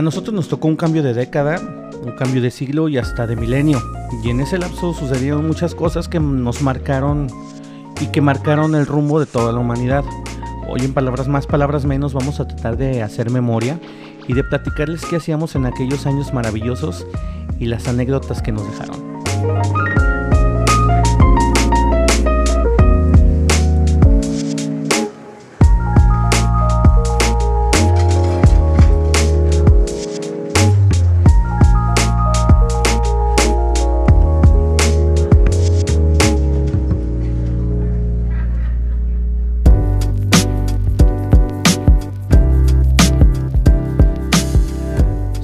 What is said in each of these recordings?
A nosotros nos tocó un cambio de década, un cambio de siglo y hasta de milenio. Y en ese lapso sucedieron muchas cosas que nos marcaron y que marcaron el rumbo de toda la humanidad. Hoy en palabras más, palabras menos vamos a tratar de hacer memoria y de platicarles qué hacíamos en aquellos años maravillosos y las anécdotas que nos dejaron.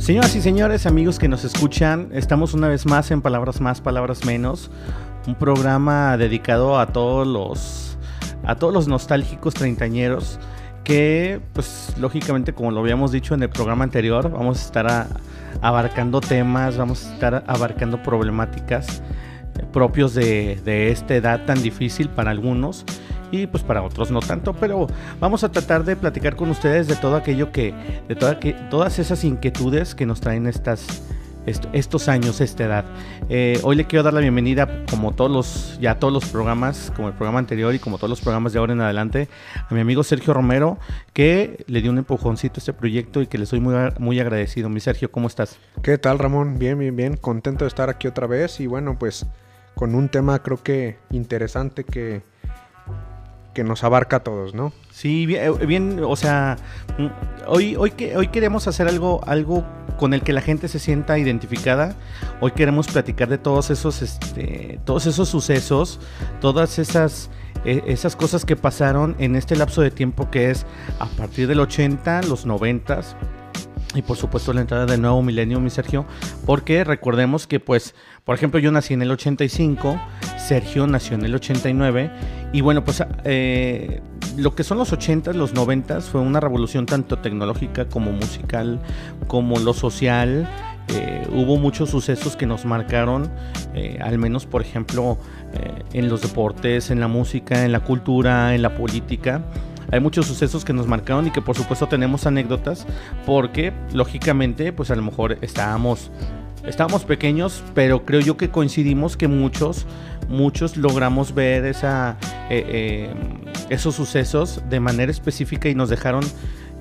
Señoras y señores, amigos que nos escuchan, estamos una vez más en Palabras Más, Palabras Menos, un programa dedicado a todos los, a todos los nostálgicos treintañeros que, pues, lógicamente, como lo habíamos dicho en el programa anterior, vamos a estar abarcando temas, vamos a estar abarcando problemáticas propios de, de esta edad tan difícil para algunos y pues para otros no tanto, pero vamos a tratar de platicar con ustedes de todo aquello que, de toda, que, todas esas inquietudes que nos traen estas, estos años, esta edad. Eh, hoy le quiero dar la bienvenida, como todos los, ya todos los programas, como el programa anterior y como todos los programas de ahora en adelante, a mi amigo Sergio Romero, que le dio un empujoncito a este proyecto y que le soy muy, muy agradecido. Mi Sergio, ¿cómo estás? ¿Qué tal, Ramón? Bien, bien, bien. Contento de estar aquí otra vez y bueno, pues con un tema creo que interesante que que nos abarca a todos, ¿no? Sí, bien, o sea, mm, hoy, hoy, hoy queremos hacer algo, algo con el que la gente se sienta identificada. Hoy queremos platicar de todos esos, este, todos esos sucesos, todas esas, e, esas cosas que pasaron en este lapso de tiempo que es a partir del 80, los 90 y por supuesto la entrada del nuevo milenio, mi Sergio, porque recordemos que pues, por ejemplo, yo nací en el 85, Sergio nació en el 89 y bueno, pues eh, lo que son los 80s, los 90s fue una revolución tanto tecnológica como musical, como lo social. Eh, hubo muchos sucesos que nos marcaron, eh, al menos por ejemplo en los deportes, en la música, en la cultura, en la política hay muchos sucesos que nos marcaron y que por supuesto tenemos anécdotas porque lógicamente pues a lo mejor estábamos estábamos pequeños pero creo yo que coincidimos que muchos muchos logramos ver esa eh, eh, esos sucesos de manera específica y nos dejaron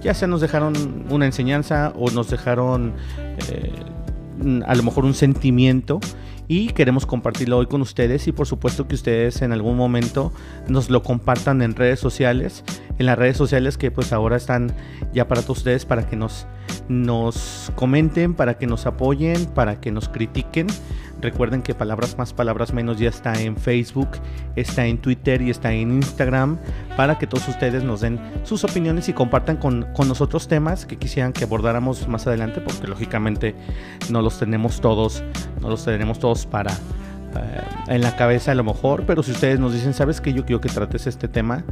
ya sea nos dejaron una enseñanza o nos dejaron eh, a lo mejor un sentimiento y queremos compartirlo hoy con ustedes y por supuesto que ustedes en algún momento nos lo compartan en redes sociales, en las redes sociales que pues ahora están ya para todos ustedes para que nos, nos comenten, para que nos apoyen, para que nos critiquen Recuerden que Palabras Más, Palabras Menos ya está en Facebook, está en Twitter y está en Instagram para que todos ustedes nos den sus opiniones y compartan con, nosotros temas que quisieran que abordáramos más adelante porque lógicamente no los tenemos todos, no los tenemos todos para, eh, en la cabeza a lo mejor, pero si ustedes nos dicen, ¿sabes que Yo quiero que trates este tema.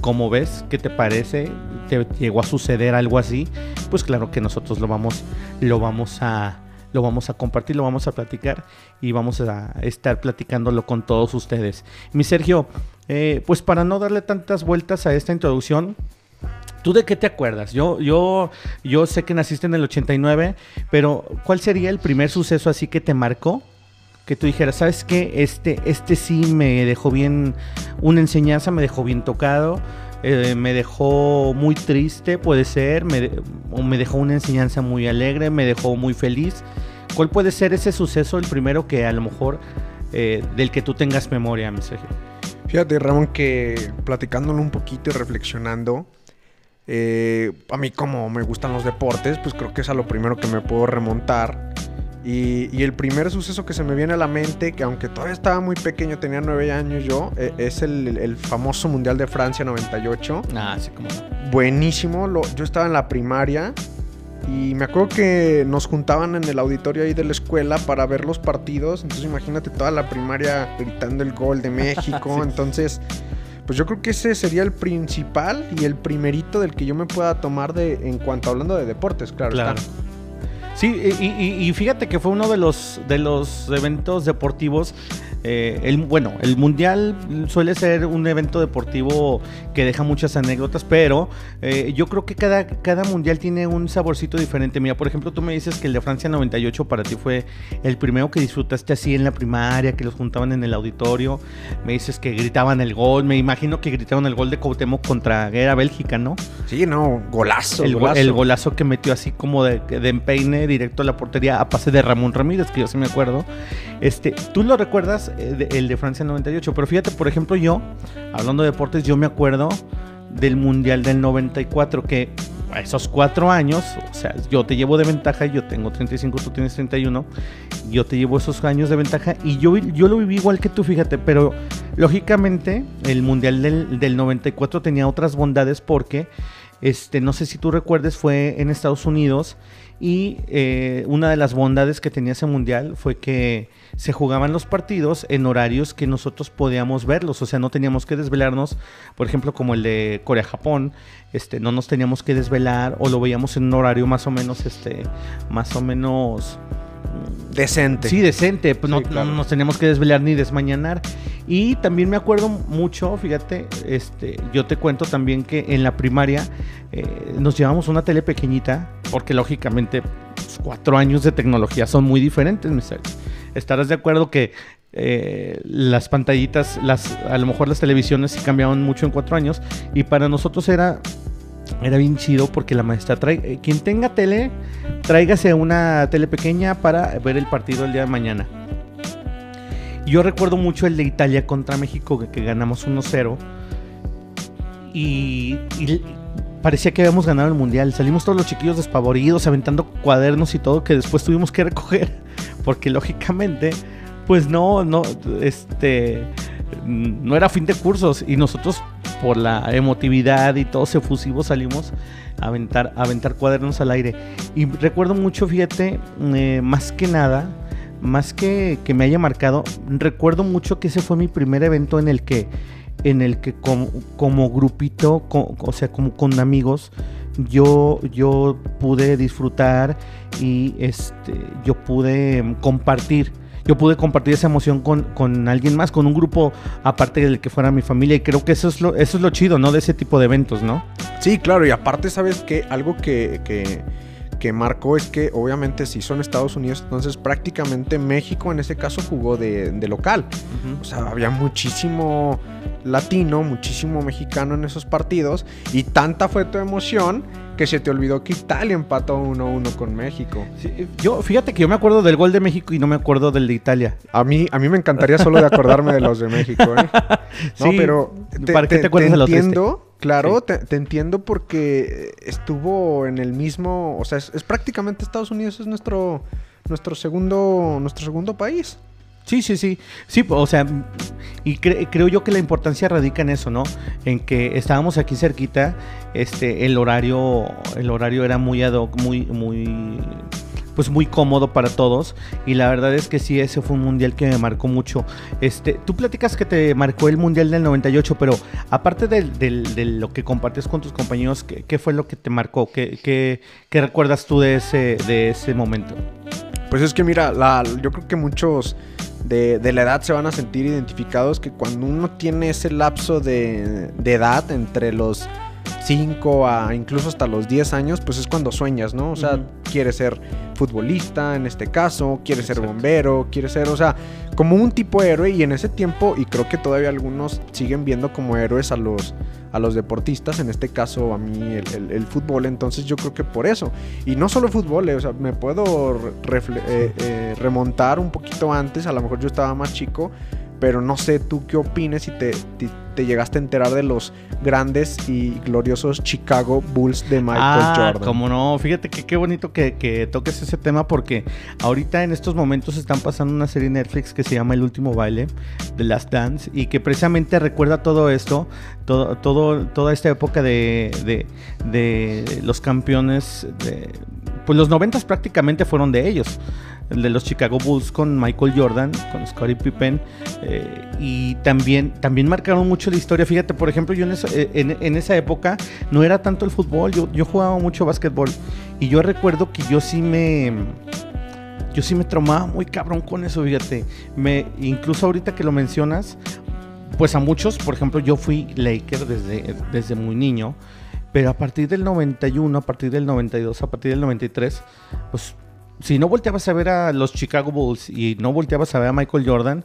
¿Cómo ves? ¿Qué te parece? ¿Te llegó a suceder algo así? Pues claro que nosotros lo vamos, lo vamos a, lo vamos a compartir, lo vamos a platicar y vamos a estar platicándolo con todos ustedes. Mi Sergio, eh, pues para no darle tantas vueltas a esta introducción, ¿Tú de qué te acuerdas? Yo, yo, yo sé que naciste en el 89, pero ¿cuál sería el primer suceso así que te marcó? Que tú dijeras, ¿sabes qué? Este, este sí me dejó bien, una enseñanza me dejó bien tocado, eh, me dejó muy triste, puede ser, me, o me dejó una enseñanza muy alegre, me dejó muy feliz. ¿Cuál puede ser ese suceso, el primero que a lo mejor eh, del que tú tengas memoria, mi Sergio? Fíjate, Ramón, que platicándolo un poquito y reflexionando, eh, a mí como me gustan los deportes, pues creo que es a lo primero que me puedo remontar. Y, el primer suceso que se me viene a la mente, que aunque todavía estaba muy pequeño, tenía nueve años yo, e, es el, famoso Mundial de Francia 98. Ah, sí, como. Buenísimo. Lo, yo estaba en la primaria y me acuerdo que nos juntaban en el auditorio ahí de la escuela para ver los partidos. Entonces imagínate toda la primaria gritando el gol de México. Entonces, pues yo creo que ese sería el principal y el primerito del que yo me pueda tomar de en cuanto hablando de deportes, claro. claro. Sí, y, fíjate que fue uno de los, de los eventos deportivos. Eh, el, bueno, el Mundial suele ser un evento deportivo que deja muchas anécdotas, pero eh, yo creo que cada, cada Mundial tiene un saborcito diferente. Mira, por ejemplo, tú me dices que el de Francia 98 para ti fue el primero que disfrutaste así en la primaria, que los juntaban en el auditorio. Me dices que gritaban el gol. Me imagino que gritaban el gol de Cuauhtémoc contra Guerra Bélgica, ¿no? Sí, no, golazo. El golazo, el golazo que metió así como de, de empeine directo a la portería a pase de Ramón Ramírez, que yo sí me acuerdo. Este, tú lo recuerdas, eh, el de Francia 98, pero fíjate, por ejemplo, yo, hablando de deportes, yo me acuerdo del Mundial del 94, que a esos cuatro años, o sea, yo te llevo de ventaja, yo tengo 35, tú tienes 31, yo te llevo esos años de ventaja y yo, yo lo viví igual que tú, fíjate, pero lógicamente el Mundial del, del 94 tenía otras bondades porque, este, no sé si tú recuerdes, fue en Estados Unidos y eh, una de las bondades que tenía ese mundial fue que se jugaban los partidos en horarios que nosotros podíamos verlos, o sea, no teníamos que desvelarnos, por ejemplo, como el de Corea-Japón, este, no nos teníamos que desvelar o lo veíamos en un horario más o menos, este, más o menos decente. Sí, decente. Pues no, nos teníamos que desvelar ni desmañanar. Y también me acuerdo mucho, fíjate, este, yo te cuento también que en la primaria eh, nos llevamos una tele pequeñita, porque lógicamente pues, cuatro años de tecnología son muy diferentes, mis Estarás de acuerdo que eh, las pantallitas, las, a lo mejor las televisiones sí cambiaban mucho en cuatro años, y para nosotros era era bien chido porque la maestra trae, eh, quien tenga tele, tráigase una tele pequeña para ver el partido el día de mañana. Yo recuerdo mucho el de Italia contra México que, ganamos 1-0 y, parecía que habíamos ganado el mundial. Salimos todos los chiquillos despavoridos, aventando cuadernos y todo que después tuvimos que recoger porque lógicamente, pues no, no, este, no era fin de cursos y nosotros por la emotividad y todos efusivos salimos a aventar, aventar cuadernos al aire. Y recuerdo mucho, fíjate, eh, más que nada, más que, que me haya marcado, recuerdo mucho que ese fue mi primer evento en el que, en el que como, grupito, o sea, como con amigos, yo, yo pude disfrutar y este, yo pude compartir yo pude compartir esa emoción con, alguien más, con un grupo aparte del que fuera mi familia. Y creo que eso es lo, eso es lo chido, ¿no? De ese tipo de eventos, ¿no? Sí, claro. Y aparte, ¿sabes qué? Algo que, que, marcó es que obviamente si son Estados Unidos, entonces prácticamente México en ese caso jugó de, local. O sea, había muchísimo latino, muchísimo mexicano en esos partidos y tanta fue tu emoción que se te olvidó que Italia empató 1-1 con México. yo, fíjate que yo me acuerdo del gol de México y no me acuerdo del de Italia. A mí, a mí me encantaría solo de acordarme de los de México, ¿eh? No, pero ¿para qué te acuerdas de los entiendo, claro, te, entiendo porque estuvo en el mismo, o sea, es, es prácticamente Estados Unidos es nuestro nuestro segundo nuestro segundo país. Sí, sí, sí. Sí, o sea, y creo yo que la importancia radica en eso, ¿no? En que estábamos aquí cerquita, este, el horario, el horario era muy ad hoc, muy, muy, pues muy cómodo para todos. Y la verdad es que sí, ese fue un mundial que me marcó mucho. Este, tú platicas que te marcó el mundial del 98, pero aparte de, lo que compartes con tus compañeros, ¿qué, fue lo que te marcó? ¿Qué, qué, recuerdas tú de ese, de ese momento? Pues es que mira, la, yo creo que muchos de, la edad se van a sentir identificados que cuando uno tiene ese lapso de, edad entre los 5 a incluso hasta los 10 años, pues es cuando sueñas, ¿no? O sea, quiere quieres ser futbolista en este caso, quieres ser bombero, quieres ser, o sea, como un tipo de héroe y en ese tiempo, y creo que todavía algunos siguen viendo como héroes a los a los deportistas, en este caso a mí el, fútbol, entonces yo creo que por eso. Y no solo fútbol, eh, o sea, me puedo eh, eh, remontar un poquito antes, a lo mejor yo estaba más chico, pero no sé tú qué opines si te, te, llegaste a enterar de los grandes y gloriosos Chicago Bulls de Michael ah, Jordan. Como no, fíjate que qué bonito que, toques ese tema porque ahorita en estos momentos están pasando una serie Netflix que se llama El último baile, The Last Dance, y que precisamente recuerda todo esto, todo, todo toda esta época de, de, de los campeones, de, pues los noventas prácticamente fueron de ellos el de los Chicago Bulls con Michael Jordan, con Scottie Pippen, eh, y también, también marcaron mucho la historia. Fíjate, por ejemplo, yo en esa, eh, en, esa época no era tanto el fútbol, yo, yo jugaba mucho básquetbol Y yo recuerdo que yo sí me yo sí me traumaba muy cabrón con eso, fíjate. Me, incluso ahorita que lo mencionas, pues a muchos, por ejemplo, yo fui Laker desde, desde muy niño, pero a partir del 91, a partir del 92, a partir del 93, pues si no volteabas a ver a los Chicago Bulls y no volteabas a ver a Michael Jordan,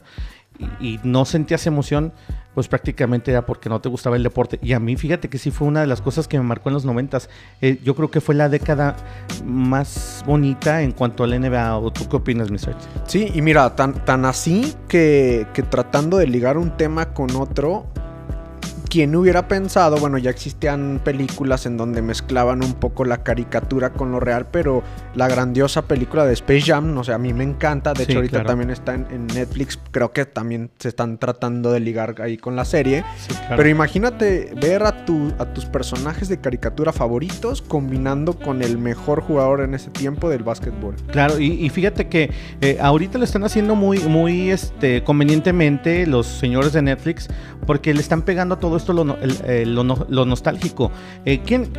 y, no sentías emoción, pues prácticamente era porque no te gustaba el deporte. Y a mí, fíjate que sí fue una de las cosas que me marcó en los noventas. Eh, yo creo que fue la década más bonita en cuanto al NBA. ¿O tú qué opinas, Mr. Sí, y mira, tan, tan así que, que tratando de ligar un tema con otro, quien hubiera pensado, bueno, ya existían películas en donde mezclaban un poco la caricatura con lo real, pero la grandiosa película de Space Jam, no sé, a mí me encanta, de hecho ahorita también está en, Netflix, creo que también se están tratando de ligar ahí con la serie, pero imagínate ver a, tu, a tus personajes de caricatura favoritos combinando con el mejor jugador en ese tiempo del básquetbol. Claro, y, fíjate que eh, ahorita lo están haciendo muy, muy este, convenientemente los señores de Netflix, porque le están pegando a todo esto lo, nostálgico. Eh, ¿quién,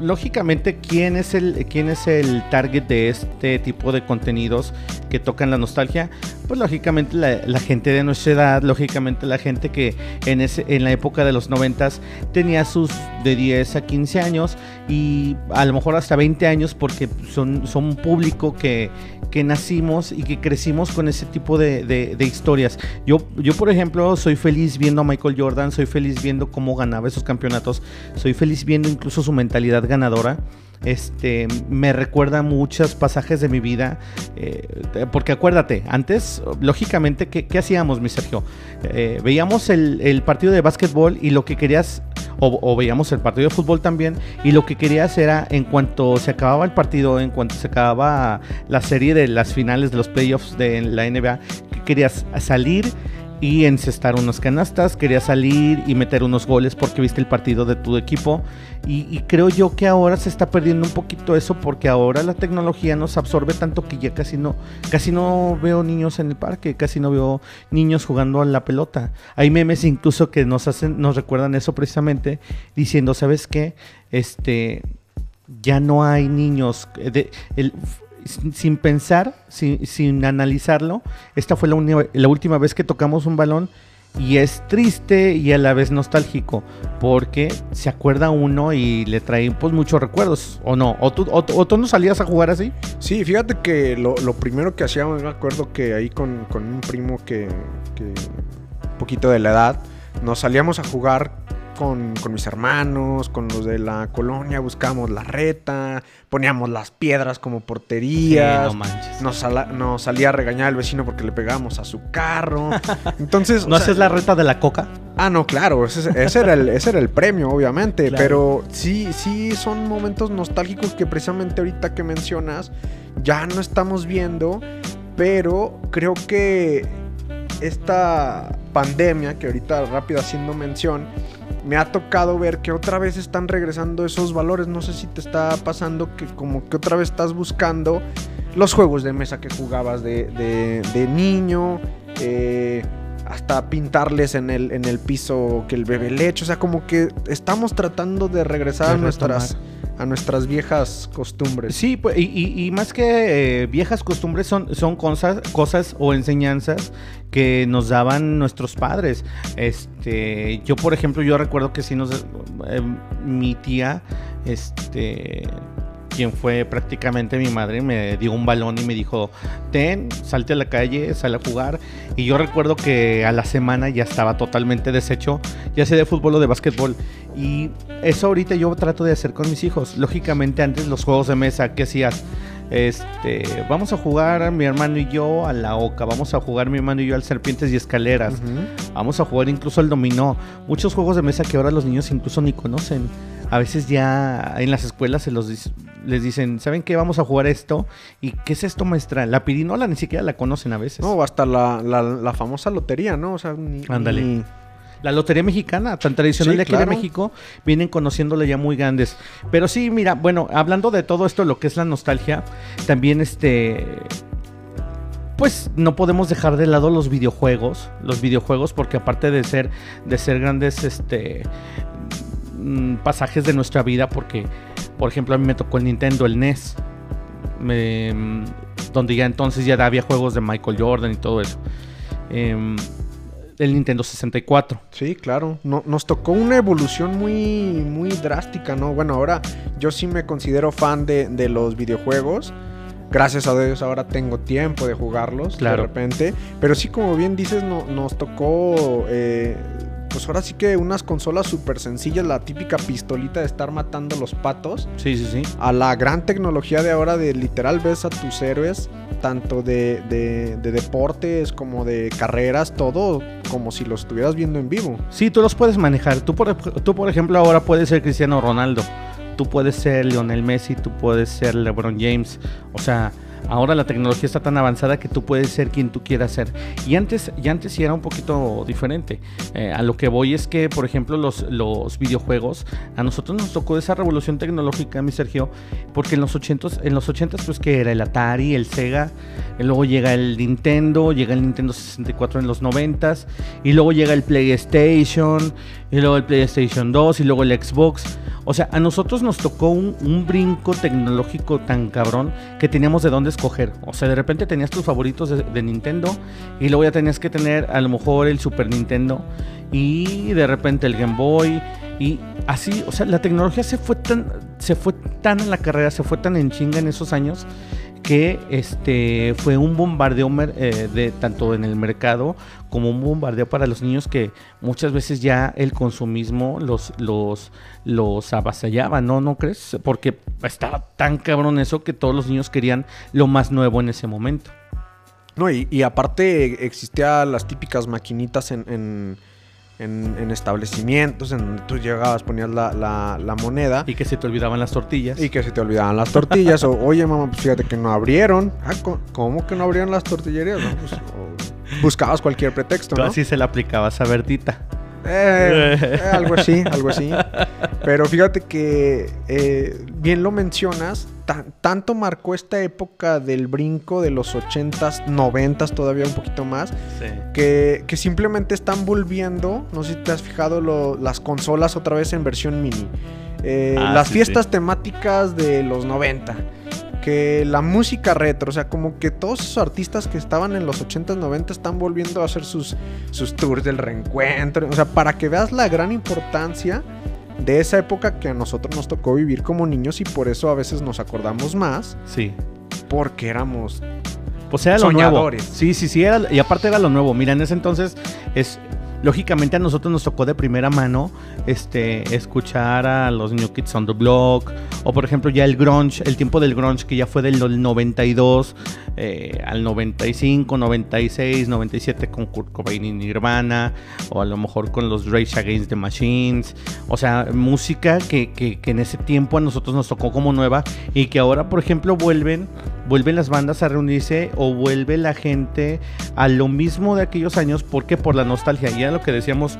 lógicamente, ¿quién es, el, ¿quién es el target de este tipo de contenidos que tocan la nostalgia? Pues lógicamente la, gente de nuestra edad, lógicamente la gente que en, en la época de los noventas tenía sus de 10 a 15 años y a lo mejor hasta 20 años porque son, son un público que, que nacimos y que crecimos con ese tipo de, de, historias. Yo, yo, por ejemplo, soy feliz viendo a Michael Jordan, soy feliz viendo cómo ganaba esos campeonatos, soy feliz viendo incluso su mentalidad ganadora. Este, me recuerda muchos pasajes de mi vida, eh, porque acuérdate, antes, lógicamente, ¿qué, hacíamos, mi Sergio? Eh, veíamos el, el partido de básquetbol y lo que querías o, veíamos el partido de fútbol también, y lo que querías era, en cuanto se acababa el partido, en cuanto se acababa la serie de las finales de los playoffs de la NBA, que querías salir y encestar unas canastas, quería salir y meter unos goles porque viste el partido de tu equipo. Y, creo yo que ahora se está perdiendo un poquito eso porque ahora la tecnología nos absorbe tanto que ya casi no, casi no veo niños en el parque, casi no veo niños jugando a la pelota. Hay memes incluso que nos hacen, nos recuerdan eso precisamente, diciendo, ¿sabes qué? Este ya no hay niños. De, el, sin pensar, sin, analizarlo, esta fue la, la última vez que tocamos un balón y es triste y a la vez nostálgico porque se acuerda uno y le trae pues muchos recuerdos o no o tú, o, no salías a jugar así sí fíjate que lo, primero que hacíamos me acuerdo que ahí con, un primo que, que un poquito de la edad nos salíamos a jugar con, mis hermanos, con los de la colonia, buscábamos la reta, poníamos las piedras como porterías. Nos, nos, salía a regañar el vecino porque le pegábamos a su carro. Entonces. ¿No haces la reta de la coca? Ah, no, claro, ese, era, el, ese era el premio, obviamente. Pero sí, sí son momentos nostálgicos que precisamente ahorita que mencionas ya no estamos viendo. Pero creo que esta pandemia, que ahorita rápido haciendo mención, me ha tocado ver que otra vez están regresando esos valores. No sé si te está pasando que como que otra vez estás buscando los juegos de mesa que jugabas de, niño. Eh, hasta pintarles en el, en el piso que el bebé le echa. O sea, como que estamos tratando de regresar a nuestras a nuestras viejas costumbres. Sí, pues, y, más que eh, viejas costumbres son, son cosas, cosas o enseñanzas que nos daban nuestros padres. Este, yo por ejemplo, yo recuerdo que si nos eh, mi tía este quien fue prácticamente mi madre, me dio un balón y me dijo, ten, salte a la calle, sal a jugar. Y yo recuerdo que a la semana ya estaba totalmente deshecho, ya sea de fútbol o de básquetbol. Y eso ahorita yo trato de hacer con mis hijos. Lógicamente antes los juegos de mesa, ¿qué hacías? Este, vamos a jugar mi hermano y yo a la oca, vamos a jugar mi hermano y yo al serpientes y escaleras, vamos a jugar incluso al dominó, muchos juegos de mesa que ahora los niños incluso ni conocen. A veces ya en las escuelas se los les dicen, ¿saben qué? Vamos a jugar esto. ¿Y qué es esto, maestra? La pirinola ni siquiera la conocen a veces. No, hasta la, famosa lotería, ¿no? O sea, ni, Ándale. La lotería mexicana, tan tradicional de aquí de México, vienen conociéndole ya muy grandes. Pero sí, mira, bueno, hablando de todo esto, lo que es la nostalgia, también este pues no podemos dejar de lado los videojuegos, los videojuegos porque aparte de ser de ser grandes este mm, pasajes de nuestra vida porque Por ejemplo, a mí me tocó el Nintendo, el NES. me- donde ya entonces ya había juegos de Michael Jordan y todo eso. Em, el Nintendo 64. Sí, claro. No, nos tocó una evolución muy, muy drástica, ¿no? Bueno, ahora yo sí me considero fan de, de los videojuegos. Gracias a Dios ahora tengo tiempo de jugarlos Claro. de repente. Pero sí, como bien dices, no- nos tocó... eh, pues ahora sí que unas consolas súper sencillas, la típica pistolita de estar matando los patos, Sí, sí, sí. a la gran tecnología de ahora de literal ves a tus héroes, tanto de, de- de deportes como de carreras, todo como si los estuvieras viendo en vivo. Sí, tú los puedes manejar. Tú por, tú, por ejemplo, ahora puedes ser Cristiano Ronaldo. Tú puedes ser Lionel Messi. Tú puedes ser LeBron James. O sea, ahora la tecnología está tan avanzada que tú puedes ser quien tú quieras ser. Y antes, y antes sí era un poquito diferente. Eh, a lo que voy es que, por ejemplo, los, videojuegos, a nosotros nos tocó esa revolución tecnológica, mi Sergio, porque en los 80s, en los 80s pues que era el Atari, el Sega, luego llega el Nintendo, llega el Nintendo 64 en los 90s, y luego llega el PlayStation, y luego el PlayStation 2, y luego el Xbox. O sea, a nosotros nos tocó un, un brinco tecnológico tan cabrón que teníamos de dónde escoger. O sea, de repente tenías tus favoritos de, Nintendo y luego ya tenías que tener a lo mejor el Super Nintendo y de repente el Game Boy y así, o sea, la tecnología se fue tan se fue tan en la carrera, se fue tan en chinga en esos años que este fue un bombardeo eh, de tanto en el mercado como un bombardeo para los niños que muchas veces ya el consumismo los los los avasallaba, ¿no? ¿No crees? Porque estaba tan cabrón eso que todos los niños querían lo más nuevo en ese momento. No, y, y aparte existían las típicas maquinitas en, en- en- en establecimientos en donde tú llegabas, ponías la, la- la moneda Y que se te olvidaban las tortillas. y que se te olvidaban las tortillas. o, oye, mamá, pues fíjate que no abrieron. Ah, ¿Cómo que no abrieron las tortillerías? No, pues, o buscabas cualquier pretexto, Tú ¿no? así se la aplicabas a Bertita. Eh, eh, algo así, algo así. Pero fíjate que eh, bien lo mencionas, tan- tanto marcó esta época del brinco de los 80s, 90s, todavía un poquito más, Sí. que, que simplemente están volviendo, no sé si te has fijado, lo- las consolas otra vez en versión mini. Eh, Ah, las sí, fiestas temáticas de los 90. Que la música retro, o sea, como que todos esos artistas que estaban en los 80s, 90 están volviendo a hacer sus, sus tours del reencuentro. O sea, para que veas la gran importancia de esa época que a nosotros nos tocó vivir como niños y por eso a veces nos acordamos más, Sí. porque éramos Pues era lo nuevo. Soñadores. Sí, sí, sí, era, y aparte era lo nuevo. Mira, en ese entonces es lógicamente a nosotros nos tocó de primera mano este escuchar a los New Kids on the Block o por ejemplo ya el grunge, el tiempo del grunge que ya fue del 92 eh, al 95, 96, 97 con Kurt Cobain y Nirvana o a lo mejor con los Rage Against the Machines, o sea, música que, que- que en ese tiempo a nosotros nos tocó como nueva y que ahora por ejemplo vuelven vuelven las bandas a reunirse o vuelve la gente a lo mismo de aquellos años. ¿Por qué? Por la nostalgia. Ya lo que decíamos,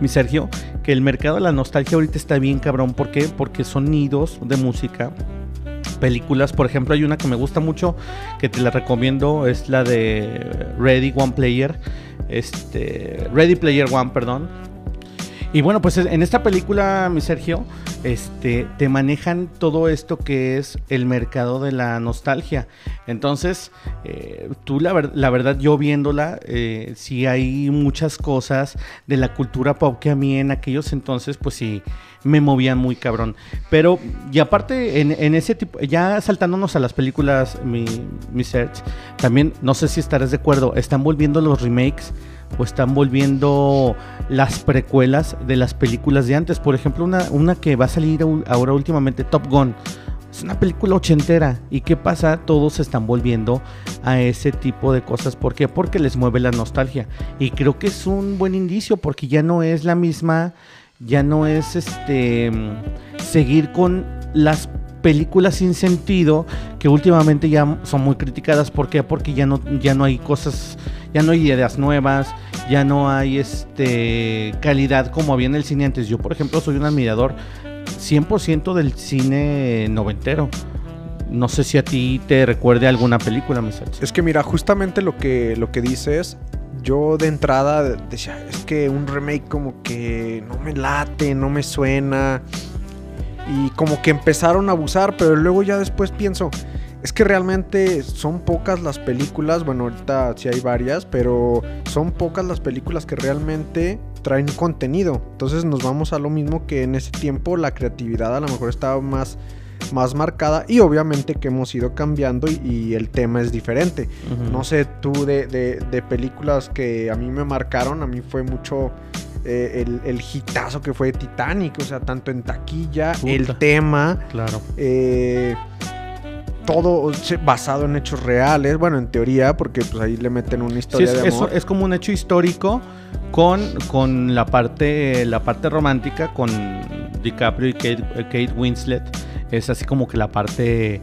mi Sergio, que el mercado de la nostalgia ahorita está bien cabrón. ¿Por qué? Porque son nidos de música. Películas, por ejemplo, hay una que me gusta mucho, que te la recomiendo, es la de Ready One Player, este, Ready Player One, perdón, y bueno, pues en esta película, mi Sergio, este, te manejan todo esto que es el mercado de la nostalgia. Entonces, eh, tú la, ver- la verdad, yo viéndola, eh, sí hay muchas cosas de la cultura pop que a mí en aquellos entonces, pues sí, me movían muy cabrón. Pero, y aparte, en, ese tipo, ya saltándonos a las películas, mi, mi también, no sé si estarás de acuerdo, están volviendo los remakes o están volviendo las precuelas de las películas de antes. Por ejemplo, una, una que va a salir ahora últimamente, Top Gun. Es una película ochentera. ¿Y qué pasa? Todos se están volviendo a ese tipo de cosas. ¿Por qué? Porque les mueve la nostalgia. Y creo que es un buen indicio porque ya no es la misma, ya no es este mm, seguir con las películas sin sentido que últimamente ya son muy criticadas. ¿Por qué? Porque ya no, ya no hay cosas, ya no hay ideas nuevas, ya no hay este calidad como había en el cine antes. Yo, por ejemplo, soy un admirador 100% del cine noventero. No sé si a ti te recuerde alguna película, mi Sachi. Es que mira, justamente lo que, lo que dices, yo de entrada decía, es que un remake como que no me late, no me suena. Y como que empezaron a abusar, pero luego ya después pienso, es que realmente son pocas las películas, bueno, ahorita sí hay varias, pero son pocas las películas que realmente traen contenido. Entonces nos vamos a lo mismo que en ese tiempo la creatividad a lo mejor estaba más más marcada y obviamente que hemos ido cambiando y, el tema es diferente. No sé, tú de, de, películas que a mí me marcaron, a mí fue mucho eh, el, el hitazo que fue Titanic, o sea, tanto en taquilla, el tema, claro. Eh, todo basado en hechos reales, bueno, en teoría, porque pues ahí le meten una historia es, de amor. Es, como un hecho histórico con, con la parte la parte romántica con DiCaprio y Kate, Winslet. Es así como que la parte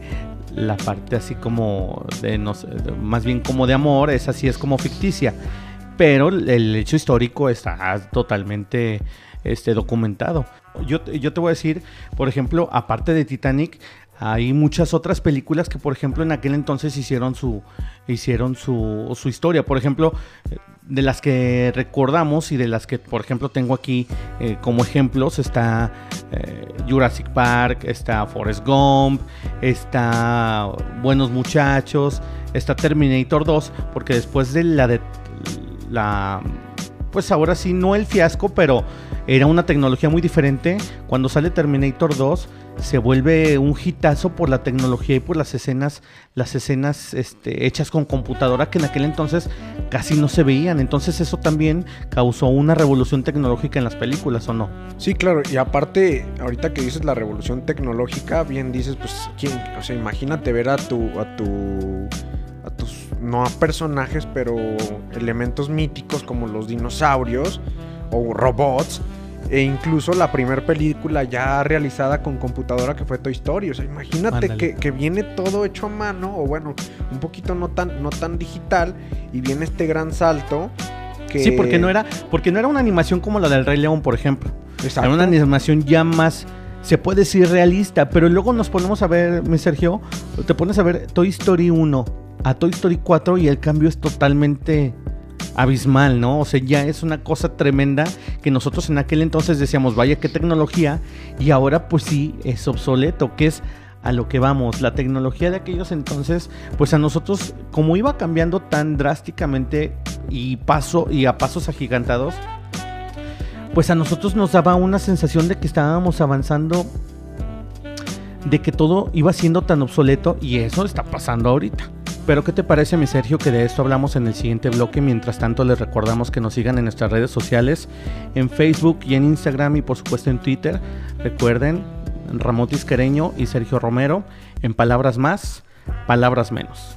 la parte así como de no sé, más bien como de amor, es así es como ficticia. Pero el hecho histórico está totalmente este, documentado. Yo, yo te voy a decir, por ejemplo, aparte de Titanic, hay muchas otras películas que, por ejemplo, en aquel entonces hicieron su, hicieron su, su, historia. Por ejemplo, de las que recordamos y de las que, por ejemplo, tengo aquí eh, como ejemplos, está eh, Jurassic Park, está Forrest Gump, está Buenos Muchachos, está Terminator 2, porque después de la de la pues ahora sí, no el fiasco, pero era una tecnología muy diferente. Cuando sale Terminator 2, se vuelve un hitazo por la tecnología y por las escenas, las escenas este, hechas con computadora que en aquel entonces casi no se veían. Entonces eso también causó una revolución tecnológica en las películas, ¿o no? Sí, claro. Y aparte, ahorita que dices la revolución tecnológica, bien dices, pues, ¿quién? O sea, imagínate ver a tu, a tu, no a personajes, pero elementos míticos como los dinosaurios o robots e incluso la primera película ya realizada con computadora que fue Toy Story. O sea, imagínate que, viene todo hecho a mano, o bueno, un poquito no tan, no tan digital, y viene este gran salto. Que... Sí, porque no era, porque no era una animación como la del Rey León, por ejemplo. Era una animación ya más se puede decir realista, pero luego nos ponemos a ver, mi Sergio, te pones a ver Toy Story 1 a Toy Story 4 y el cambio es totalmente abismal, ¿no? O sea, ya es una cosa tremenda que nosotros en aquel entonces decíamos, vaya qué tecnología, y ahora pues sí es obsoleto, que es a lo que vamos. La tecnología de aquellos entonces, pues a nosotros, como iba cambiando tan drásticamente y paso y a pasos agigantados, pues a nosotros nos daba una sensación de que estábamos avanzando, de que todo iba siendo tan obsoleto y eso está pasando ahorita. Pero ¿qué te parece, mi Sergio, que de esto hablamos en el siguiente bloque? Mientras tanto, les recordamos que nos sigan en nuestras redes sociales, en Facebook y en Instagram y por supuesto en Twitter. Recuerden, Ramón Tisquereño y Sergio Romero, en palabras más, palabras menos.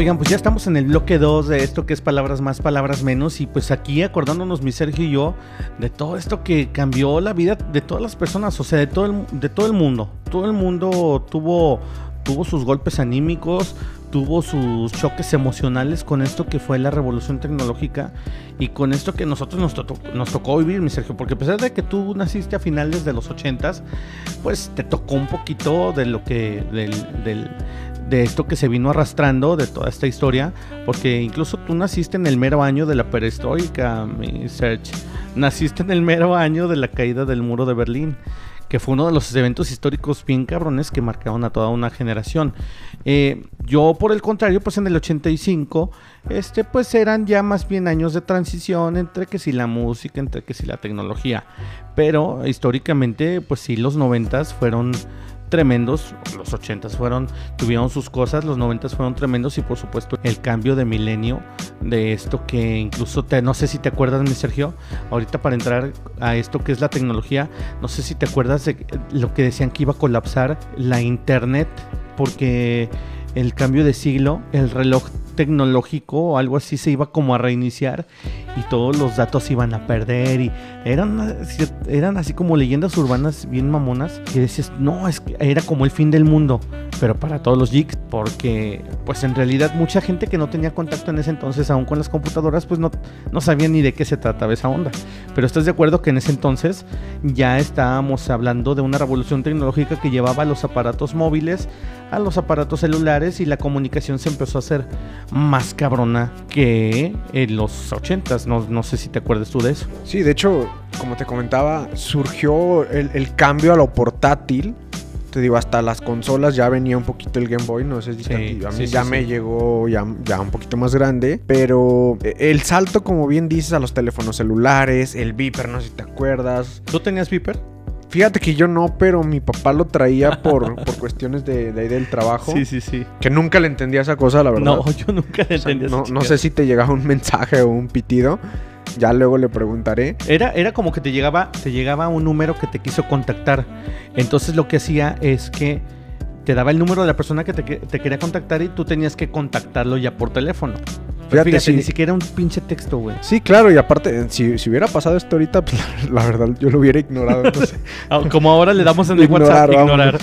Oigan, pues ya estamos en el bloque 2 de esto que es palabras más, palabras menos. Y pues aquí acordándonos mi Sergio y yo de todo esto que cambió la vida de todas las personas, o sea, de todo el, de todo el mundo. Todo el mundo tuvo, tuvo sus golpes anímicos, tuvo sus choques emocionales con esto que fue la revolución tecnológica y con esto que nosotros nos, nos tocó vivir, mi Sergio, porque a pesar de que tú naciste a finales de los 80 pues te tocó un poquito de lo que, del de esto que se vino arrastrando, de toda esta historia, porque incluso tú naciste en el mero año de la perestroika, mi Serge. Naciste en el mero año de la caída del muro de Berlín, que fue uno de los eventos históricos bien cabrones que marcaron a toda una generación. Eh, yo, por el contrario, pues en el 85, este, pues eran ya más bien años de transición entre que si la música, entre que si la tecnología. Pero históricamente, pues sí, los 90 fueron tremendos. Los 80 fueron, tuvieron sus cosas, los 90 fueron tremendos y por supuesto el cambio de milenio de esto que incluso te, no sé si te acuerdas, mi Sergio, ahorita para entrar a esto que es la tecnología, no sé si te acuerdas de lo que decían que iba a colapsar la internet porque el cambio de siglo, el reloj tecnológico o algo así se iba como a reiniciar y todos los datos iban a perder y eran, eran así como leyendas urbanas bien mamonas y decías, no, es que era como el fin del mundo, pero para todos los geeks, porque pues en realidad mucha gente que no tenía contacto en ese entonces aún con las computadoras pues no, no sabía ni de qué se trataba esa onda. Pero estás de acuerdo que en ese entonces ya estábamos hablando de una revolución tecnológica que llevaba a los aparatos móviles a los aparatos celulares y la comunicación se empezó a hacer más cabrona que en los 80s. No, no sé si te acuerdas tú de eso. Sí, de hecho, como te comentaba, surgió el, el cambio a lo portátil. Te digo, hasta las consolas ya venía un poquito el Game Boy. No sé si Sí, a mí sí, ya sí. me llegó ya, ya un poquito más grande. Pero eh, el salto, como bien dices, a los teléfonos celulares, el beeper, no sé si te acuerdas. ¿Tú tenías Viper? Fíjate que yo no, pero mi papá lo traía por, por cuestiones de, de ahí del trabajo. Sí, sí, sí. Que nunca le entendía esa cosa, la verdad. No, yo nunca le O sea, esa no, sé si te llegaba un mensaje o un pitido. Ya luego le preguntaré. Era, era como que te llegaba, te llegaba un número que te quiso contactar. Entonces lo que hacía es que te daba el número de la persona que te, que- te quería contactar y tú tenías que contactarlo ya por teléfono. Pero Fíjate, fíjate, sí. ni siquiera un pinche texto, güey. Sí, claro, y aparte, si, si hubiera pasado esto ahorita, pues, la, la verdad, yo lo hubiera ignorado. Ah, Como ahora le damos en el Ignorar, WhatsApp, ignorar.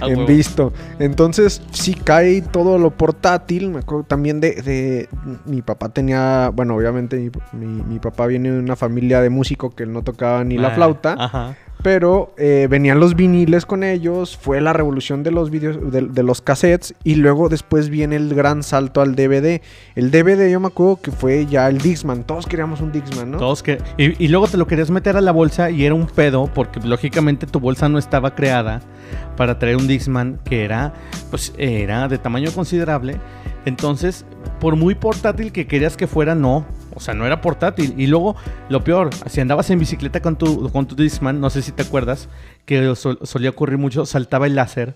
A en visto. Entonces, sí cae todo lo portátil. Me acuerdo también de, de- Mi papá tenía. Bueno, obviamente, mi, mi- mi papá viene de una familia de músico que no tocaba ni la Ah, flauta. Ajá. Pero eh, venían los viniles con ellos, fue la revolución de los videos, de, los cassettes y luego después viene el gran salto al DVD. El DVD yo me acuerdo que fue ya el Dixman, todos queríamos un Dixman, ¿no? Todos que y, y luego te lo querías meter a la bolsa y era un pedo porque lógicamente tu bolsa no estaba creada para traer un Dixman que era pues era de tamaño considerable. Entonces, por muy portátil que querías que fuera, no. O sea, no era portátil. Y luego, lo peor, si andabas en bicicleta con tu, con tu Discman, no sé si te acuerdas, que sol- solía ocurrir mucho, saltaba el láser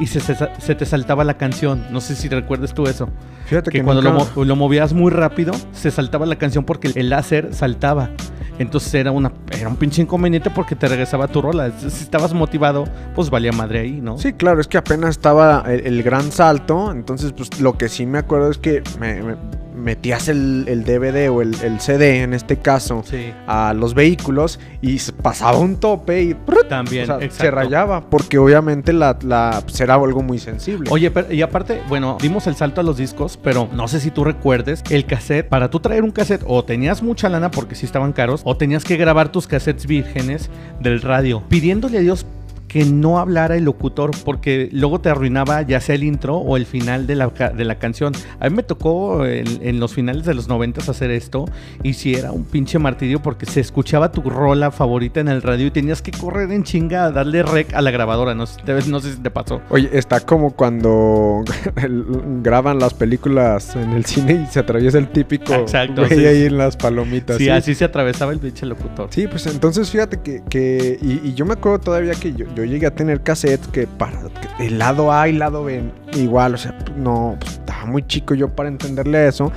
y se, se- se te saltaba la canción. No sé si recuerdas tú eso. Fíjate Que que, cuando nunca- lo, lo movías muy rápido, se saltaba la canción porque el láser saltaba. Entonces era, una, era un pinche inconveniente porque te regresaba tu rola. Si estabas motivado, pues valía madre ahí, ¿no? Sí, claro, es que apenas estaba el, el gran salto, entonces pues lo que sí me acuerdo es que me, me- metías el, el DVD o el, el CD en este caso Sí, a los vehículos y pasaba un tope y ¡prut! también. O sea, exacto. se rayaba porque obviamente la, la pues, era algo muy sensible. Oye, pero- y aparte, bueno, dimos el salto a los discos, pero no sé si tú recuerdes el cassette. Para tú traer un cassette, o tenías mucha lana porque sí estaban caros, o tenías que grabar tus cassettes vírgenes del radio, pidiéndole a Dios que no hablara el locutor porque luego te arruinaba ya sea el intro o el final de la, de la canción. A mí me tocó en, en los finales de los noventas hacer esto y si era un pinche martirio porque se escuchaba tu rola favorita en el radio y tenías que correr en chinga a darle rec a la grabadora. No sé, si te- no sé si te pasó. Oye, está como cuando graban las películas en el cine y se atraviesa el típico Exacto, sí, ahí en las palomitas. Sí, ¿sí? así se atravesaba el pinche locutor. Sí, pues entonces fíjate que, que- y, y yo me acuerdo todavía que yo, yo llegué a tener cassettes que para que el lado A y lado B igual, o sea, no, pues, estaba muy chico yo para entenderle eso.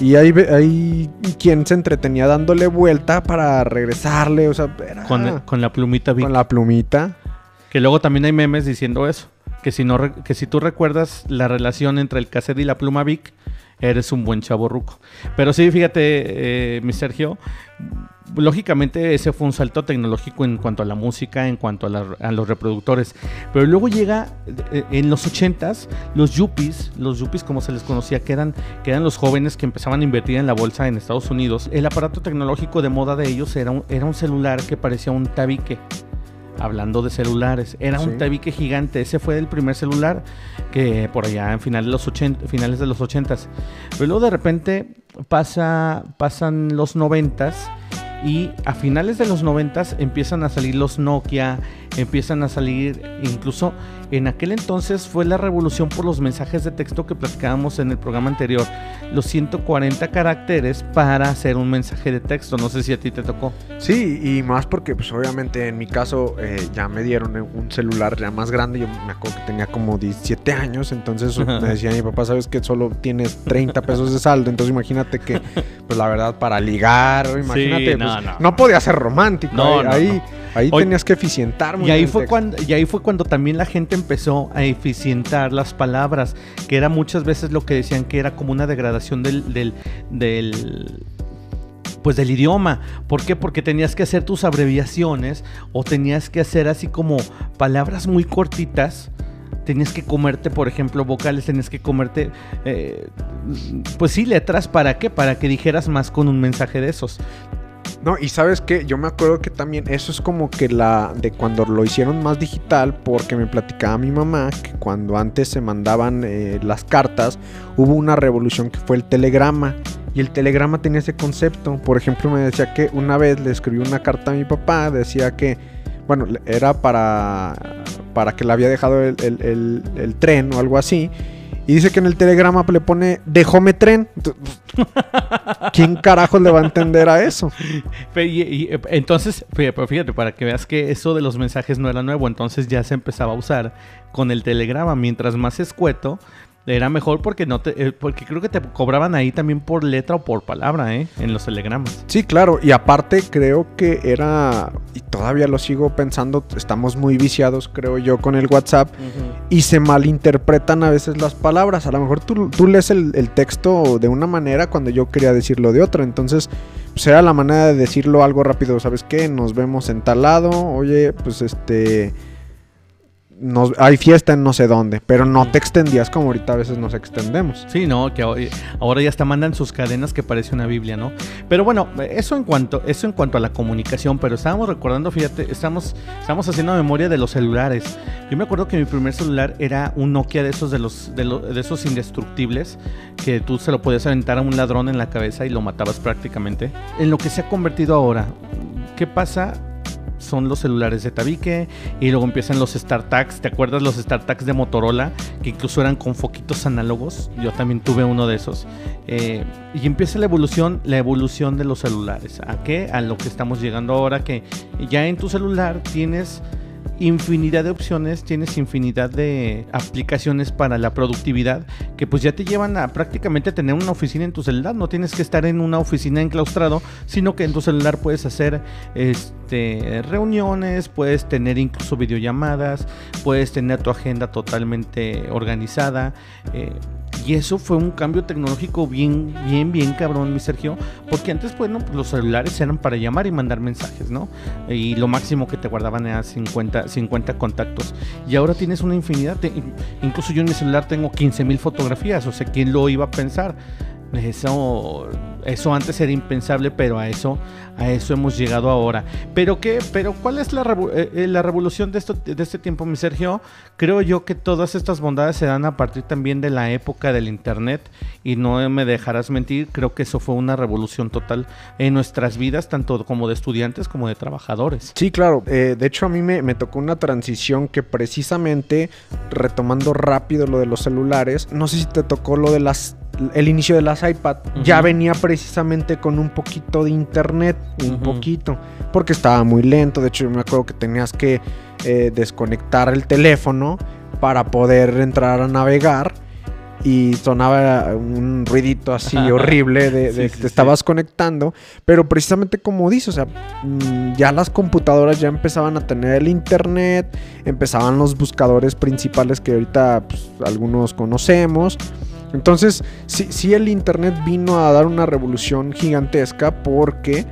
Y hay, hay quien se entretenía dándole vuelta para regresarle, o sea, era Con, con la plumita Vic. con la plumita. Que luego también hay memes diciendo eso. Que si, no que si tú recuerdas la relación entre el cassette y la pluma Vic, eres un buen chavo ruco. Pero sí, fíjate, eh, mi Sergio, lógicamente ese fue un salto tecnológico en cuanto a la música, en cuanto a, la- a los reproductores. Pero luego llega, eh, en los 80s, los yuppies, los yuppies como se les conocía, que eran, que eran los jóvenes que empezaban a invertir en la bolsa en Estados Unidos. El aparato tecnológico de moda de ellos era un, era un celular que parecía un tabique. Hablando de celulares, era Sí. un tabique gigante. Ese fue el primer celular que por allá en finales de los 80, finales de los 80s. Pero luego de repente pasa, pasan los 90s y a finales de los 90s empiezan a salir los Nokia, empiezan a salir incluso en aquel entonces fue la revolución por los mensajes de texto que platicábamos en el programa anterior, los 140 caracteres para hacer un mensaje de texto, no sé si a ti te tocó. Sí, y más porque pues obviamente en mi caso eh, ya me dieron un celular ya más grande, yo me acuerdo que tenía como 17 años, entonces me decía mi papá, sabes que solo tienes 30 pesos de saldo, entonces imagínate que pues la verdad para ligar, imagínate, no, pues, no. no. podía ser romántico, No, ahí, no, ahí tenías que eficientar y ahí fue cuando Y ahí fue cuando también la gente empezó a eficientar las palabras, que era muchas veces lo que decían que era como una degradación del, del, del pues del idioma. ¿Por qué? Porque tenías que hacer tus abreviaciones o tenías que hacer así como palabras muy cortitas. Tenías que comerte, por ejemplo, vocales, tenías que comerte, eh, pues sí, letras. ¿Para qué? Para que dijeras más con un mensaje de esos. No, y sabes qué, yo me acuerdo que también eso es como que la de cuando lo hicieron más digital, porque me platicaba mi mamá que cuando antes se mandaban eh, las cartas, hubo una revolución que fue el telegrama. Y el telegrama tenía ese concepto. Por ejemplo, me decía que una vez le escribí una carta a mi papá, decía que, bueno, era para, para que le había dejado el, el tren o algo así. Y dice que en el telegrama le pone dejóme tren. ¿Quién carajo le va a entender a eso? entonces, fíjate, para que veas que eso de los mensajes no era nuevo, entonces ya se empezaba a usar con el telegrama. Mientras más escueto, era mejor porque no te, eh, porque creo que te cobraban ahí también por letra o por palabra, ¿eh? En los telegramas. Sí, claro. Y aparte creo que era, y todavía lo sigo pensando, estamos muy viciados, creo yo, con el WhatsApp. Y se malinterpretan a veces las palabras. A lo mejor tú, tú lees el, el, texto de una manera cuando yo quería decirlo de otra. Entonces, pues era la manera de decirlo algo rápido. ¿Sabes qué? Nos vemos en tal lado. Oye, pues este hay fiesta en no sé dónde, pero no te extendías como ahorita a veces nos extendemos. Sí, no, que ahora ya hasta mandan sus cadenas que parece una Biblia, ¿no? Pero bueno, eso en cuanto, eso en cuanto a la comunicación, pero estábamos recordando, fíjate, estamos, estamos haciendo memoria de los celulares. Yo me acuerdo que mi primer celular era un Nokia de esos de los de, de esos indestructibles que tú se lo podías aventar a un ladrón en la cabeza y lo matabas prácticamente. En lo que se ha convertido ahora, ¿qué pasa? Son los celulares de tabique y luego empiezan los StarTags. ¿Te acuerdas los StarTags de Motorola? Que incluso eran con foquitos análogos. Yo también tuve uno de esos. Eh, y empieza la evolución, la evolución de los celulares. ¿A qué? A lo que estamos llegando ahora que ya en tu celular tienes infinidad de opciones, tienes infinidad de aplicaciones para la productividad que pues ya te llevan a prácticamente tener una oficina en tu celular. No tienes que estar en una oficina enclaustrado, sino que en tu celular puedes hacer este, reuniones, puedes tener incluso videollamadas, puedes tener tu agenda totalmente organizada. Eh, y eso fue un cambio tecnológico bien, bien, bien cabrón, mi Sergio. Porque antes, bueno, los celulares eran para llamar y mandar mensajes, ¿no? Y lo máximo que te guardaban era 50, 50 contactos. Y ahora tienes una infinidad. incluso yo en mi celular tengo 15 mil fotografías. O sea, ¿quién lo iba a pensar? Eso, eso antes era impensable, pero a eso, a eso hemos llegado ahora. Pero qué, pero ¿cuál es la, eh, eh, la revolución de, esto, de este tiempo, mi Sergio? Creo yo que todas estas bondades se dan a partir también de la época del internet y no me dejarás mentir, creo que eso fue una revolución total en nuestras vidas, tanto como de estudiantes como de trabajadores. Sí, claro. Eh, de hecho, a mí me, me tocó una transición que precisamente, retomando rápido lo de los celulares, no sé si te tocó lo de las el inicio de las iPad ya venía precisamente con un poquito de internet, un poquito, porque estaba muy lento. De hecho, yo me acuerdo que tenías que eh, desconectar el teléfono para poder entrar a navegar y sonaba un ruidito así horrible de, que te estabas conectando. Pero precisamente como dices, o sea, mm, ya las computadoras ya empezaban a tener el internet, empezaban los buscadores principales que ahorita pues, algunos conocemos. Entonces, sí, el Internet vino a dar una revolución gigantesca porque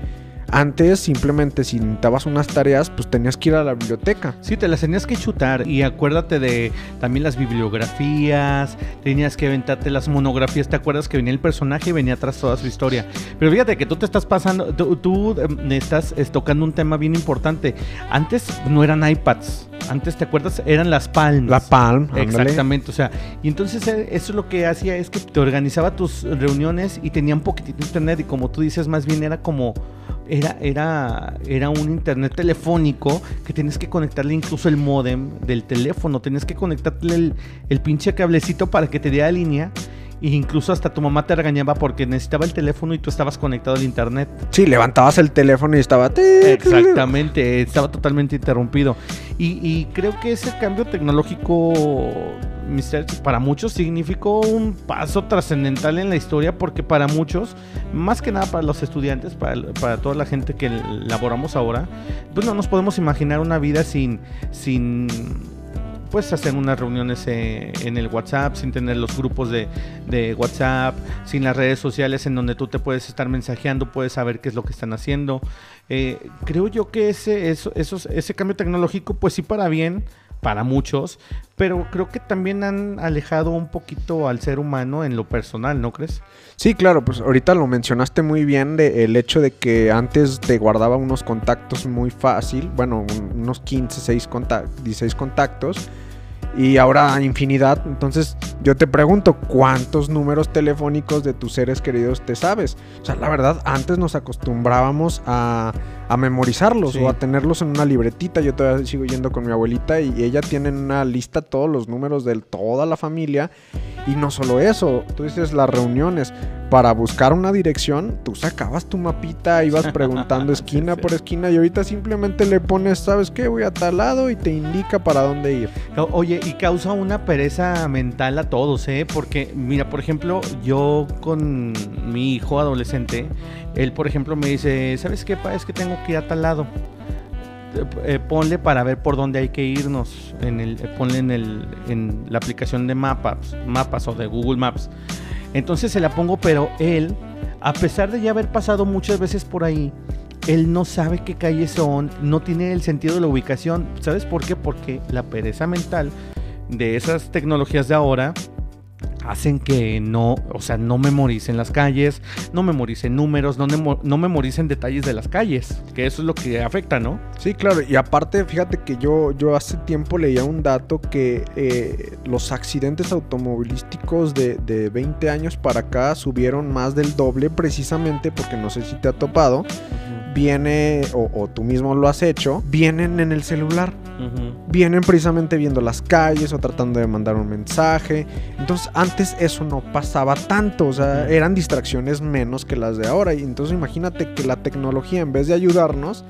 antes simplemente si necesitabas unas tareas, pues tenías que ir a la biblioteca. Sí, te las tenías que chutar y acuérdate de también las bibliografías, tenías que aventarte las monografías, ¿te acuerdas que venía el personaje y venía atrás toda su historia? Pero fíjate que tú te estás pasando, tú, em, estás tocando un tema bien importante. Antes no eran iPads, antes te acuerdas eran las Palm. La Palm, exactamente, o sea, y entonces eh, eso lo que hacía es que te organizaba tus reuniones y tenía un poquitito internet y como tú dices, más bien era como era, era, era un internet telefónico que tienes que conectarle incluso el modem del teléfono, tienes que conectarle el, el pinche cablecito para que te la línea. E incluso hasta tu mamá te regañaba porque necesitaba el teléfono y tú estabas conectado al internet. Sí, levantabas el teléfono y estaba... Exactamente, estaba totalmente interrumpido. Y, y creo que ese cambio tecnológico Mr. para muchos significó un paso trascendental en la historia porque para muchos, más que nada para los estudiantes, para, para, toda la gente que laboramos ahora, pues no nos podemos imaginar una vida sin, sin pues hacer unas reuniones eh, en el WhatsApp, sin tener los grupos de, de, WhatsApp, sin las redes sociales en donde tú te puedes estar mensajeando, puedes saber qué es lo que están haciendo. Eh, creo yo que ese, eso, ese cambio tecnológico, pues sí para bien, para muchos, pero creo que también han alejado un poquito al ser humano en lo personal, ¿no crees? Sí, claro, pues ahorita lo mencionaste muy bien de el hecho de que antes te guardaba unos contactos muy fácil, bueno, unos 15, 6 16 contactos y ahora infinidad. Entonces yo te pregunto, ¿cuántos números telefónicos de tus seres queridos te sabes? O sea, la verdad, antes nos acostumbrábamos a, a memorizarlos o a tenerlos en una libretita. Yo todavía sigo yendo con mi abuelita y ella tiene en una lista todos los números de toda la familia. Y no solo eso, tú dices las reuniones para buscar una dirección, tú sacabas tu mapita, ibas preguntando esquina por esquina y ahorita simplemente le pones, ¿sabes qué? Voy a tal lado y te indica para dónde ir. Oye, y causa una pereza mental a todos, ¿eh? Porque, mira, por ejemplo, yo con mi hijo adolescente, él, por ejemplo, me dice, ¿sabes qué? Pa? Es que tengo que ir a tal lado. Eh, ponle para ver por dónde hay que irnos. En el, eh, ponle en, el, en la aplicación de mapas, mapas o de Google Maps. Entonces se la pongo, pero él, a pesar de ya haber pasado muchas veces por ahí, él no sabe qué calles son, no tiene el sentido de la ubicación. ¿Sabes por qué? Porque la pereza mental de esas tecnologías de ahora hacen que no, o sea, no memoricen las calles, no memoricen números, no, memoricen detalles de las calles, que eso es lo que afecta, ¿no? Sí, claro, y aparte, fíjate que yo, yo hace tiempo leía un dato que eh, los accidentes automovilísticos de, de 20 años para acá subieron más del doble precisamente porque no sé si te ha topado viene, o, tú mismo lo has hecho, vienen en el celular. Vienen precisamente viendo las calles o tratando de mandar un mensaje. Entonces antes eso no pasaba tanto, o sea, eran distracciones menos que las de ahora. Y entonces imagínate que la tecnología en vez de ayudarnos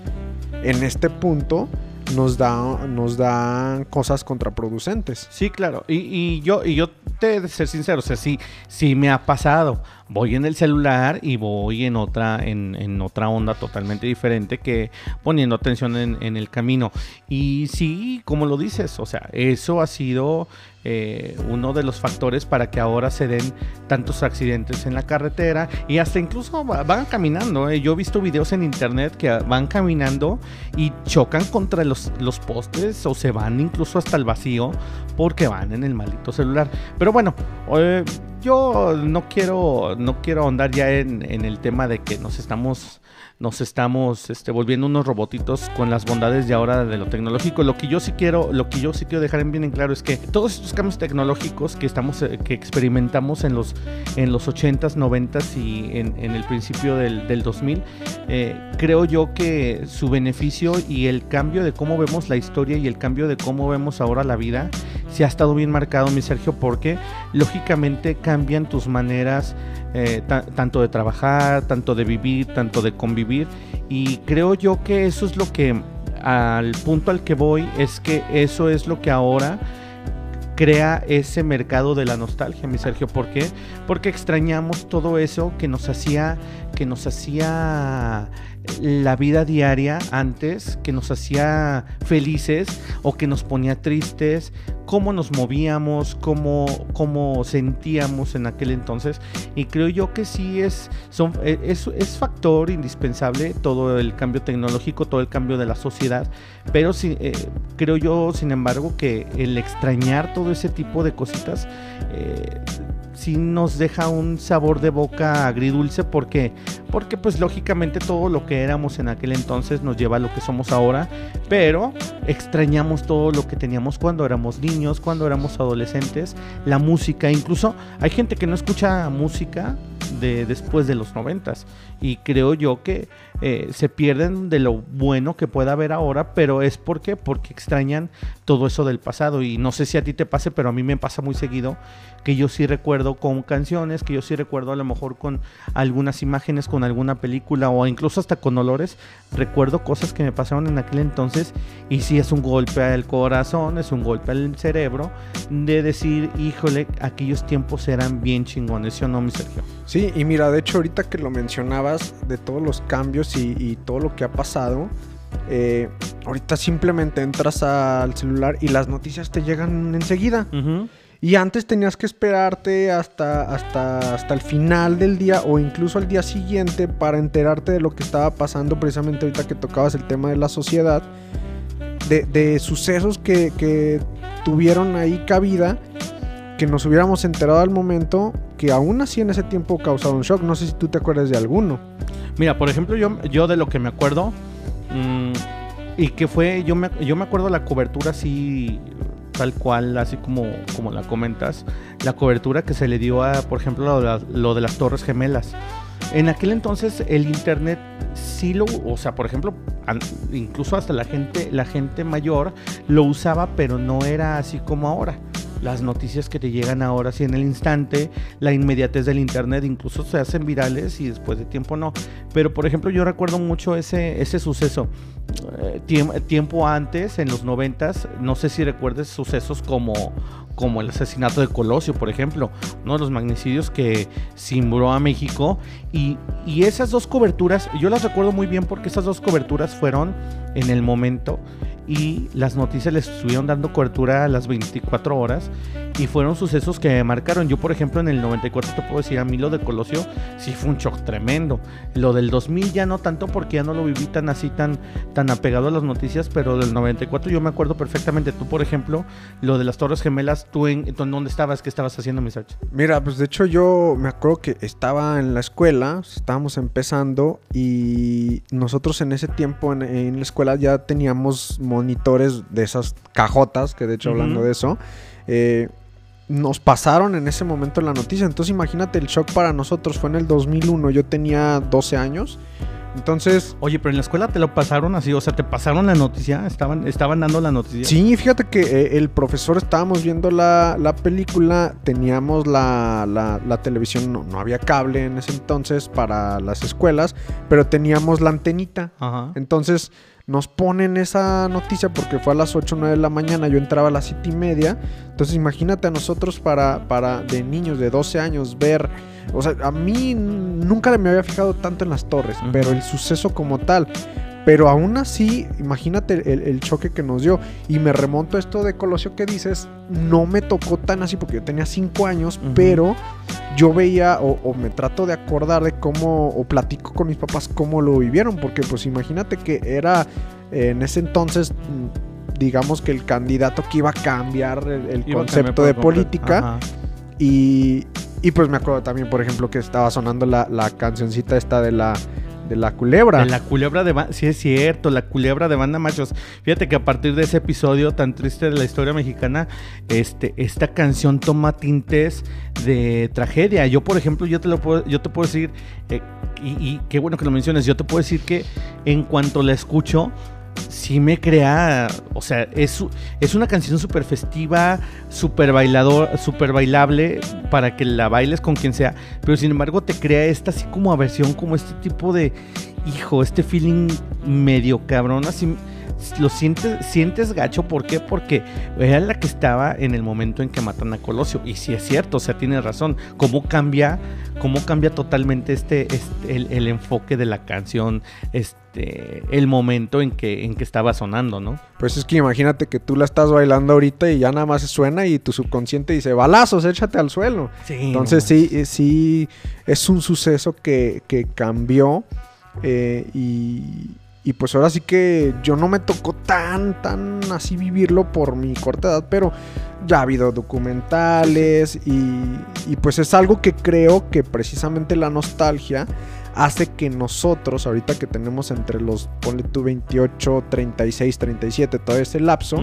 en este punto, nos da nos dan cosas contraproducentes. Sí, claro. Y, yo y yo te de ser sincero, o sea, sí, sí me ha pasado voy en el celular y voy en otra, en, otra onda totalmente diferente que poniendo atención en, el camino. Y sí, como lo dices, o sea, eso ha sido eh, uno de los factores para que ahora se den tantos accidentes en la carretera y hasta incluso van caminando. Eh. Yo he visto videos en internet que van caminando y chocan contra los, los postes o se van incluso hasta el vacío porque van en el maldito celular. Pero bueno, eh, yo no quiero, no quiero ahondar ya en, el tema de que nos estamos nos estamos este, volviendo unos robotitos con las bondades de ahora de lo tecnológico. Lo que yo sí quiero, lo que yo sí quiero dejar bien en claro es que todos estos cambios tecnológicos que estamos, eh, que experimentamos en los, en los 80s, 90s y en, el principio del, del 2000, eh, creo yo que su beneficio y el cambio de cómo vemos la historia y el cambio de cómo vemos ahora la vida, se ha estado bien marcado, mi Sergio, porque lógicamente cambian tus maneras eh, tanto de trabajar, tanto de vivir, tanto de convivir. Y creo yo que eso es lo que, al punto al que voy, es que eso es lo que ahora crea ese mercado de la nostalgia, mi Sergio. ¿Por qué? Porque extrañamos todo eso que nos hacía, que nos hacía la vida diaria antes, que nos hacía felices o que nos ponía tristes, cómo nos movíamos, cómo, cómo sentíamos en aquel entonces. Y creo yo que sí es, e, es, es, factor indispensable todo el cambio tecnológico, todo el cambio de la sociedad. Pero sí, eh, creo yo, sin embargo, que el extrañar todo ese tipo de cositas eh, sí nos deja un sabor de boca agridulce porque porque pues lógicamente todo lo que éramos en aquel entonces nos lleva a lo que somos ahora, pero extrañamos todo lo que teníamos cuando éramos niños, cuando éramos adolescentes, la música, incluso hay gente que no escucha música de después de los noventas. Y creo yo que eh, se pierden de lo bueno que pueda haber ahora, pero es porque porque extrañan todo eso del pasado. Y no sé si a ti te pase, pero a mí me pasa muy seguido que yo sí recuerdo con canciones, que yo sí recuerdo a lo mejor con algunas imágenes, con alguna película o incluso hasta con olores. Recuerdo cosas que me pasaron en aquel entonces y sí es un golpe al corazón, es un golpe al cerebro de decir, híjole, aquellos tiempos eran bien chingones, ¿sí o no, mi Sergio? Sí, y mira, de hecho ahorita que lo mencionabas de todos los cambios y, todo lo que ha pasado, eh, ahorita simplemente entras al celular y las noticias te llegan enseguida. Y antes tenías que esperarte hasta, hasta, hasta el final del día o incluso al día siguiente para enterarte de lo que estaba pasando precisamente ahorita que tocabas el tema de la sociedad, de, sucesos que, tuvieron ahí cabida, que nos hubiéramos enterado al momento, que aún así en ese tiempo causaron shock. No sé si tú te acuerdas de alguno. Mira, por ejemplo, yo, yo de lo que me acuerdo, mm, y que fue, yo me, yo me acuerdo la cobertura así tal cual, así como, como la comentas, la cobertura que se le dio a, por ejemplo, lo de, las Torres Gemelas. En aquel entonces el internet sí lo, o sea, por ejemplo, incluso hasta la gente, la gente mayor lo usaba, pero no era así como ahora las noticias que te llegan ahora sí en el instante, la inmediatez del internet, incluso se hacen virales y después de tiempo no. Pero por ejemplo yo recuerdo mucho ese, ese suceso. Eh, tiempo antes, en los noventas, no sé si recuerdes sucesos como, como el asesinato de Colosio, por ejemplo, uno de los magnicidios que simbró a México. Y, y esas dos coberturas, yo las recuerdo muy bien porque esas dos coberturas fueron en el momento y las noticias les estuvieron dando cobertura a las 24 horas y fueron sucesos que me marcaron. Yo, por ejemplo, en el 94 te puedo decir, a mí lo de Colosio sí fue un shock tremendo. Lo del 2000 ya no tanto porque ya no lo viví tan así, tan, tan apegado a las noticias, pero del 94 yo me acuerdo perfectamente. Tú, por ejemplo, lo de las Torres Gemelas, ¿tú en, dónde estabas? ¿Qué estabas haciendo, mi Mira, pues de hecho yo me acuerdo que estaba en la escuela, estábamos empezando y nosotros en ese tiempo en, en la escuela ya teníamos monitores de esas cajotas, que de hecho hablando de eso, eh, nos pasaron en ese momento la noticia. Entonces imagínate el shock para nosotros. Fue en el 2001, yo tenía 12 años. Entonces. Oye, pero en la escuela te lo pasaron así, o sea, te pasaron la noticia, estaban, estaban dando la noticia. Sí, fíjate que eh, el profesor estábamos viendo la, película, teníamos la, la, televisión, no, no, había cable en ese entonces para las escuelas, pero teníamos la antenita. Ajá. Entonces nos ponen esa noticia porque fue a las 8 o 9 de la mañana, yo entraba a las 7 y media. Entonces imagínate a nosotros para, para de niños de 12 años ver, o sea, a mí nunca me había fijado tanto en las torres, pero el suceso como tal. Pero aún así, imagínate el, choque que nos dio. Y me remonto a esto de Colosio que dices, no me tocó tan así porque yo tenía 5 años, pero yo veía o, me trato de acordar de cómo, o platico con mis papás cómo lo vivieron, porque pues imagínate que era en ese entonces, digamos que el candidato que iba a cambiar el, concepto de política. Y, y, pues me acuerdo también, por ejemplo, que estaba sonando la, la cancioncita esta de la de la culebra. De la culebra de. Sí, es cierto, la culebra de banda machos. Fíjate que a partir de ese episodio tan triste de la historia mexicana, este, esta canción toma tintes de tragedia. Yo, por ejemplo, yo te lo puedo, yo te puedo decir, eh, y qué bueno que lo menciones, yo te puedo decir que en cuanto la escucho, sí me crea, o sea, es, es una canción súper festiva, súper bailador, súper bailable para que la bailes con quien sea, pero sin embargo te crea esta así como aversión, como este tipo de, hijo, este feeling medio cabrón, así lo sientes, sientes gacho, ¿por qué? Porque era la que estaba en el momento en que matan a Colosio. Y si es cierto, o sea, tiene razón. ¿Cómo cambia, cómo cambia totalmente este, este el, enfoque de la canción, este, el momento en que, en que estaba sonando, ¿no? Pues es que imagínate que tú la estás bailando ahorita y ya nada más suena y tu subconsciente dice, balazos, échate al suelo. Entonces sí, sí, es un suceso que, que cambió eh, y y pues ahora sí que yo no me tocó tan, tan así vivirlo por mi corta edad, pero ya ha habido documentales y, pues es algo que creo que precisamente la nostalgia hace que nosotros, ahorita que tenemos entre los, ponle tú 28, 36, 37, todo ese lapso,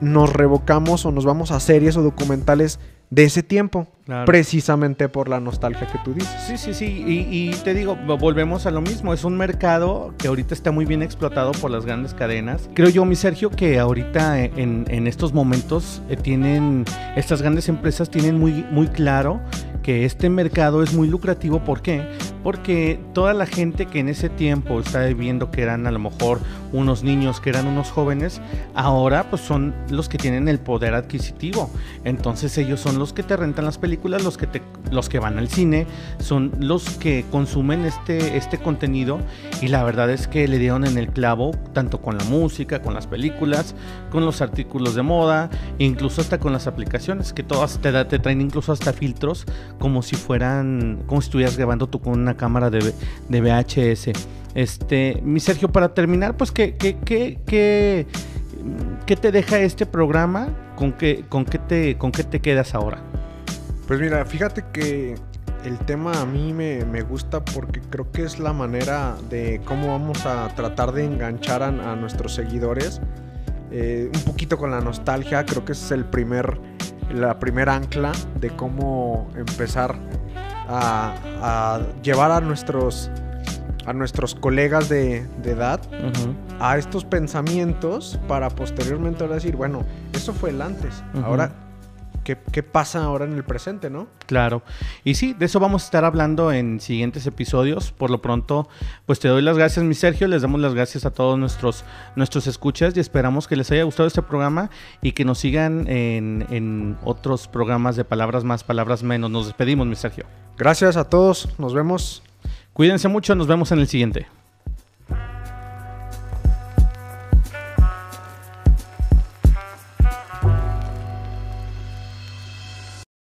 nos revocamos o nos vamos a series o documentales de ese tiempo. Claro. Precisamente por la nostalgia que tú dices. Sí, sí, sí. Y, y te digo, volvemos a lo mismo. Es un mercado que ahorita está muy bien explotado por las grandes cadenas. Creo yo, mi Sergio, que ahorita en, en estos momentos eh, tienen, estas grandes empresas tienen muy, muy claro que este mercado es muy lucrativo. ¿Por qué? Porque toda la gente que en ese tiempo está viendo que eran a lo mejor unos niños, que eran unos jóvenes, ahora pues son los que tienen el poder adquisitivo. Entonces ellos son los que te rentan las películas, los que, te, los que van al cine, son los que consumen este, este contenido y la verdad es que le dieron en el clavo tanto con la música, con las películas, con los artículos de moda, incluso hasta con las aplicaciones, que todas te, te traen incluso hasta filtros como si fueran, como si estuvieras grabando tú con una cámara de, de VHS. Este, mi Sergio, para terminar, pues, ¿qué, qué, qué, qué, te deja este programa? ¿Con qué, con, qué te, ¿Con qué te quedas ahora? Pues mira, fíjate que el tema a mí me, me, gusta porque creo que es la manera de cómo vamos a tratar de enganchar a, a nuestros seguidores. Eh, un poquito con la nostalgia, creo que es el primer, la primera ancla de cómo empezar a, a llevar a nuestros, a nuestros colegas de, de edad uh -huh. a estos pensamientos para posteriormente ahora decir, bueno, eso fue el antes, uh -huh. ahora ¿Qué, ¿Qué, pasa ahora en el presente, no? Claro. Y sí, de eso vamos a estar hablando en siguientes episodios. Por lo pronto, pues te doy las gracias, mi Sergio. Les damos las gracias a todos nuestros, nuestros escuchas y esperamos que les haya gustado este programa y que nos sigan en, en otros programas de Palabras Más, Palabras Menos. Nos despedimos, mi Sergio. Gracias a todos. Nos vemos. Cuídense mucho. Nos vemos en el siguiente.